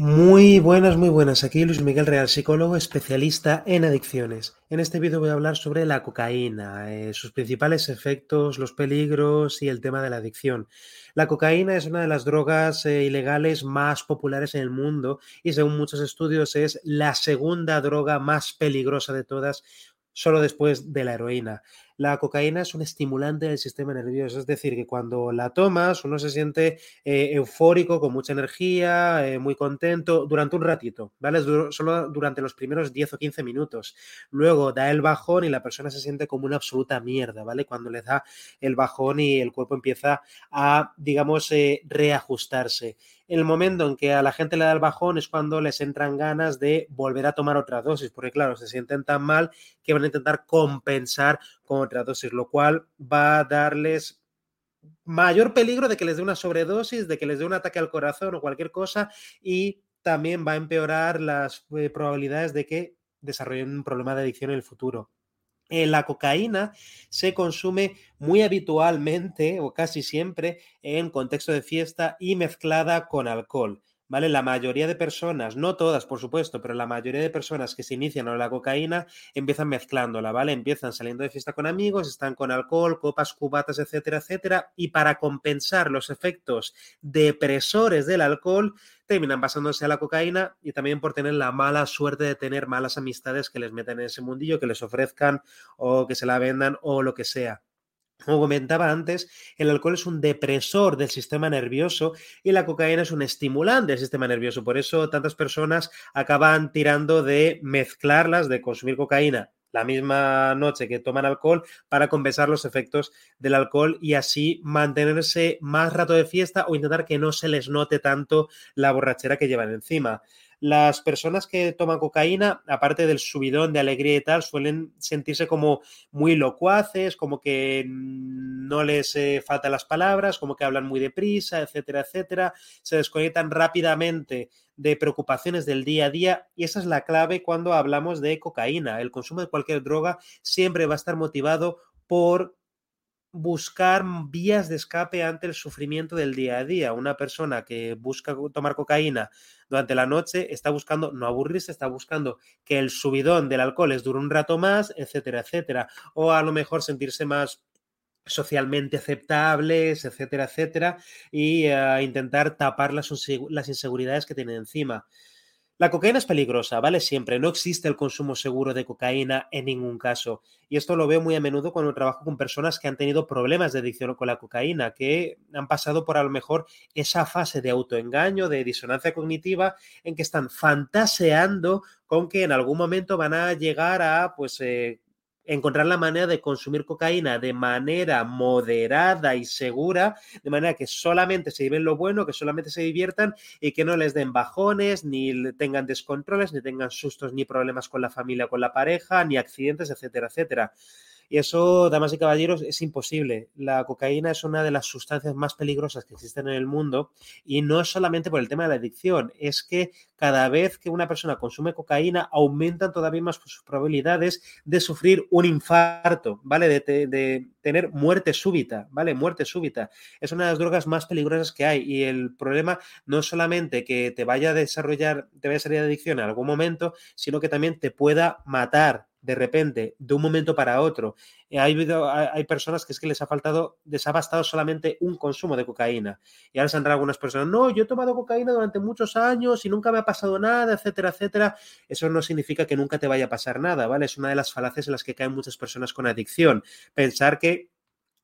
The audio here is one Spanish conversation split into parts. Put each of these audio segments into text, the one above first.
Muy buenas, muy buenas. Aquí Luis Miguel Real, psicólogo especialista en adicciones. En este vídeo voy a hablar sobre la cocaína, eh, sus principales efectos, los peligros y el tema de la adicción. La cocaína es una de las drogas eh, ilegales más populares en el mundo y según muchos estudios es la segunda droga más peligrosa de todas solo después de la heroína. La cocaína es un estimulante del sistema nervioso, es decir, que cuando la tomas uno se siente eh, eufórico, con mucha energía, eh, muy contento durante un ratito, ¿vale? Solo durante los primeros 10 o 15 minutos. Luego da el bajón y la persona se siente como una absoluta mierda, ¿vale? Cuando le da el bajón y el cuerpo empieza a, digamos, eh, reajustarse el momento en que a la gente le da el bajón es cuando les entran ganas de volver a tomar otra dosis, porque claro, se sienten tan mal que van a intentar compensar con otra dosis, lo cual va a darles mayor peligro de que les dé una sobredosis, de que les dé un ataque al corazón o cualquier cosa y también va a empeorar las eh, probabilidades de que desarrollen un problema de adicción en el futuro. Eh, la cocaína se consume muy habitualmente o casi siempre en contexto de fiesta y mezclada con alcohol. ¿Vale? La mayoría de personas, no todas, por supuesto, pero la mayoría de personas que se inician con la cocaína empiezan mezclándola, ¿vale? Empiezan saliendo de fiesta con amigos, están con alcohol, copas, cubatas, etcétera, etcétera, y para compensar los efectos depresores del alcohol, terminan pasándose a la cocaína y también por tener la mala suerte de tener malas amistades que les metan en ese mundillo, que les ofrezcan o que se la vendan o lo que sea. Como comentaba antes, el alcohol es un depresor del sistema nervioso y la cocaína es un estimulante del sistema nervioso. Por eso tantas personas acaban tirando de mezclarlas, de consumir cocaína la misma noche que toman alcohol para compensar los efectos del alcohol y así mantenerse más rato de fiesta o intentar que no se les note tanto la borrachera que llevan encima. Las personas que toman cocaína, aparte del subidón de alegría y tal, suelen sentirse como muy locuaces, como que no les eh, faltan las palabras, como que hablan muy deprisa, etcétera, etcétera. Se desconectan rápidamente de preocupaciones del día a día y esa es la clave cuando hablamos de cocaína. El consumo de cualquier droga siempre va a estar motivado por buscar vías de escape ante el sufrimiento del día a día. Una persona que busca tomar cocaína durante la noche está buscando no aburrirse, está buscando que el subidón del alcohol les dure un rato más, etcétera, etcétera. O a lo mejor sentirse más socialmente aceptables, etcétera, etcétera, y eh, intentar tapar las, las inseguridades que tienen encima. La cocaína es peligrosa, ¿vale? Siempre. No existe el consumo seguro de cocaína en ningún caso. Y esto lo veo muy a menudo cuando trabajo con personas que han tenido problemas de adicción con la cocaína, que han pasado por a lo mejor esa fase de autoengaño, de disonancia cognitiva, en que están fantaseando con que en algún momento van a llegar a, pues, eh, encontrar la manera de consumir cocaína de manera moderada y segura, de manera que solamente se lleven lo bueno, que solamente se diviertan y que no les den bajones, ni tengan descontroles, ni tengan sustos, ni problemas con la familia, con la pareja, ni accidentes, etcétera, etcétera. Y eso, damas y caballeros, es imposible. La cocaína es una de las sustancias más peligrosas que existen en el mundo y no es solamente por el tema de la adicción, es que cada vez que una persona consume cocaína aumentan todavía más sus probabilidades de sufrir un infarto, ¿vale? De, tener muerte súbita, ¿vale? Muerte súbita. Es una de las drogas más peligrosas que hay y el problema no es solamente que te vaya a desarrollar, te vaya a salir de adicción en algún momento, sino que también te pueda matar de repente, de un momento para otro. Eh, hay, hay personas que es que les ha faltado, les ha bastado solamente un consumo de cocaína. Y ahora saldrán algunas personas, no, yo he tomado cocaína durante muchos años y nunca me ha pasado nada, etcétera, etcétera. Eso no significa que nunca te vaya a pasar nada, ¿vale? Es una de las falacias en las que caen muchas personas con adicción. Pensar que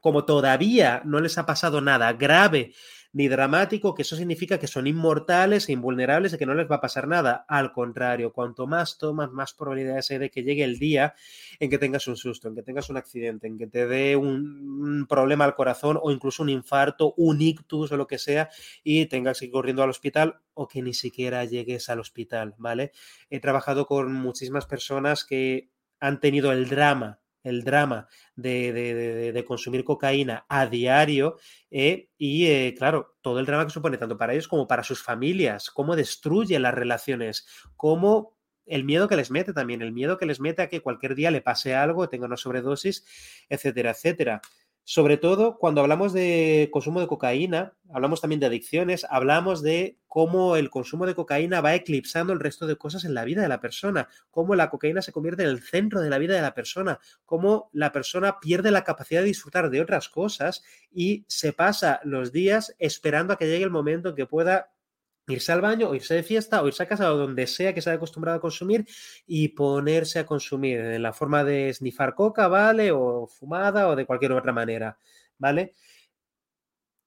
como todavía no les ha pasado nada grave ni dramático, que eso significa que son inmortales e invulnerables y que no les va a pasar nada. Al contrario, cuanto más tomas, más probabilidades hay de que llegue el día en que tengas un susto, en que tengas un accidente, en que te dé un, problema al corazón o incluso un infarto, un ictus o lo que sea y tengas que ir corriendo al hospital o que ni siquiera llegues al hospital, ¿vale? He trabajado con muchísimas personas que han tenido el drama el drama de, consumir cocaína a diario eh, y, eh, claro, todo el drama que supone tanto para ellos como para sus familias, cómo destruye las relaciones, cómo el miedo que les mete también, el miedo que les mete a que cualquier día le pase algo, tenga una sobredosis, etcétera, etcétera. Sobre todo cuando hablamos de consumo de cocaína, hablamos también de adicciones, hablamos de cómo el consumo de cocaína va eclipsando el resto de cosas en la vida de la persona, cómo la cocaína se convierte en el centro de la vida de la persona, cómo la persona pierde la capacidad de disfrutar de otras cosas y se pasa los días esperando a que llegue el momento en que pueda irse al baño o irse de fiesta o irse a casa o donde sea que se haya acostumbrado a consumir y ponerse a consumir en la forma de snifar coca, ¿vale? O fumada o de cualquier otra manera, ¿vale?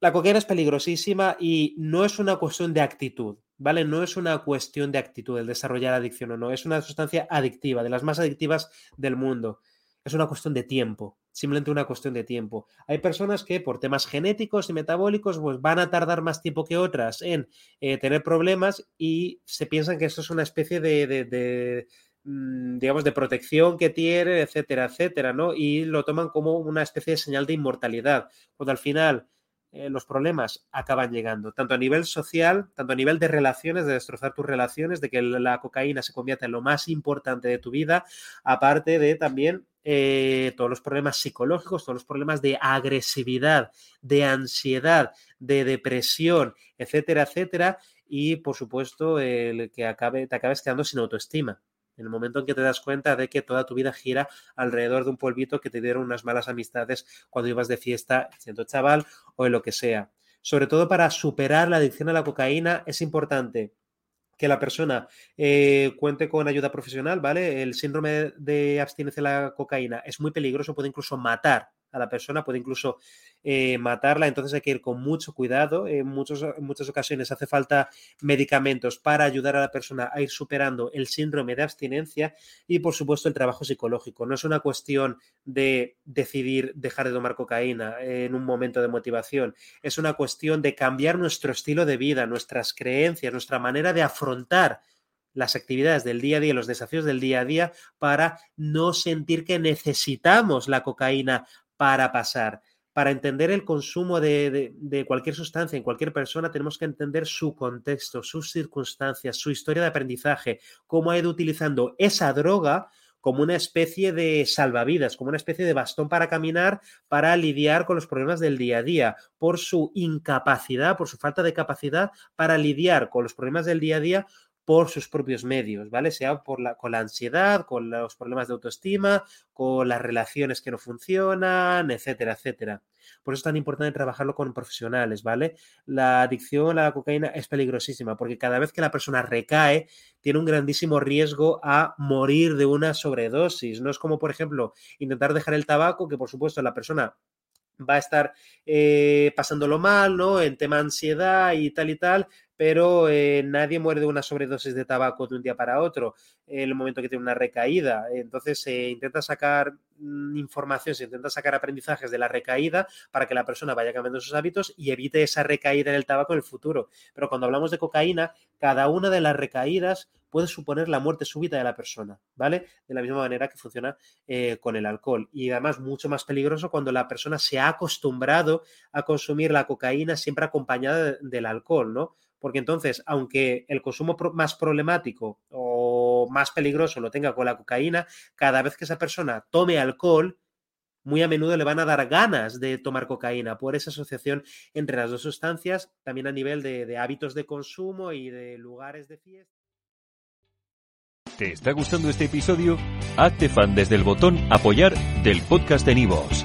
La cocaína es peligrosísima y no es una cuestión de actitud, ¿vale? No es una cuestión de actitud el desarrollar adicción o no, es una sustancia adictiva, de las más adictivas del mundo. Es una cuestión de tiempo, simplemente una cuestión de tiempo. Hay personas que por temas genéticos y metabólicos pues van a tardar más tiempo que otras en eh, tener problemas y se piensan que esto es una especie de, mm, digamos, de protección que tienen, etcétera, etcétera, ¿no? Y lo toman como una especie de señal de inmortalidad, cuando al final eh, los problemas acaban llegando, tanto a nivel social, tanto a nivel de relaciones, de destrozar tus relaciones, de que la cocaína se convierta en lo más importante de tu vida, aparte de también eh, todos los problemas psicológicos, todos los problemas de agresividad, de ansiedad, de depresión, etcétera, etcétera, y por supuesto el que acabe, te acabes quedando sin autoestima. En el momento en que te das cuenta de que toda tu vida gira alrededor de un polvito que te dieron unas malas amistades cuando ibas de fiesta siendo chaval o en lo que sea. Sobre todo para superar la adicción a la cocaína es importante que la persona eh, cuente con ayuda profesional, ¿vale? El síndrome de abstinencia a la cocaína es muy peligroso, puede incluso matar a la persona, puede incluso eh, matarla, entonces hay que ir con mucho cuidado. En, muchos, en muchas ocasiones hace falta medicamentos para ayudar a la persona a ir superando el síndrome de abstinencia y, por supuesto, el trabajo psicológico. No es una cuestión de decidir dejar de tomar cocaína en un momento de motivación, es una cuestión de cambiar nuestro estilo de vida, nuestras creencias, nuestra manera de afrontar las actividades del día a día, los desafíos del día a día, para no sentir que necesitamos la cocaína para pasar. Para entender el consumo de, cualquier sustancia en cualquier persona tenemos que entender su contexto, sus circunstancias, su historia de aprendizaje, cómo ha ido utilizando esa droga como una especie de salvavidas, como una especie de bastón para caminar, para lidiar con los problemas del día a día, por su incapacidad, por su falta de capacidad para lidiar con los problemas del día a día por sus propios medios, ¿vale? Sea por la, con la ansiedad, con los problemas de autoestima, con las relaciones que no funcionan, etcétera, etcétera. Por eso es tan importante trabajarlo con profesionales, ¿vale? La adicción a la cocaína es peligrosísima porque cada vez que la persona recae, tiene un grandísimo riesgo a morir de una sobredosis. No es como, por ejemplo, intentar dejar el tabaco, que por supuesto la persona va a estar eh, pasándolo mal, ¿no? En tema ansiedad y tal y tal, pero eh, nadie muere de una sobredosis de tabaco de un día para otro en el momento que tiene una recaída. Entonces se intenta sacar mm, información, se intenta sacar aprendizajes de la recaída para que la persona vaya cambiando sus hábitos y evite esa recaída en el tabaco en el futuro. Pero cuando hablamos de cocaína, cada una de las recaídas puede suponer la muerte súbita de la persona, ¿vale? De la misma manera que funciona eh, con el alcohol. Y además mucho más peligroso cuando la persona se ha acostumbrado a consumir la cocaína siempre acompañada del alcohol, ¿no? Porque entonces, aunque el consumo más problemático o más peligroso lo tenga con la cocaína, cada vez que esa persona tome alcohol, muy a menudo le van a dar ganas de tomar cocaína por esa asociación entre las dos sustancias, también a nivel de, hábitos de consumo y de lugares de fiesta. ¿Te está gustando este episodio? Hazte fan desde el botón apoyar del podcast de Nivos.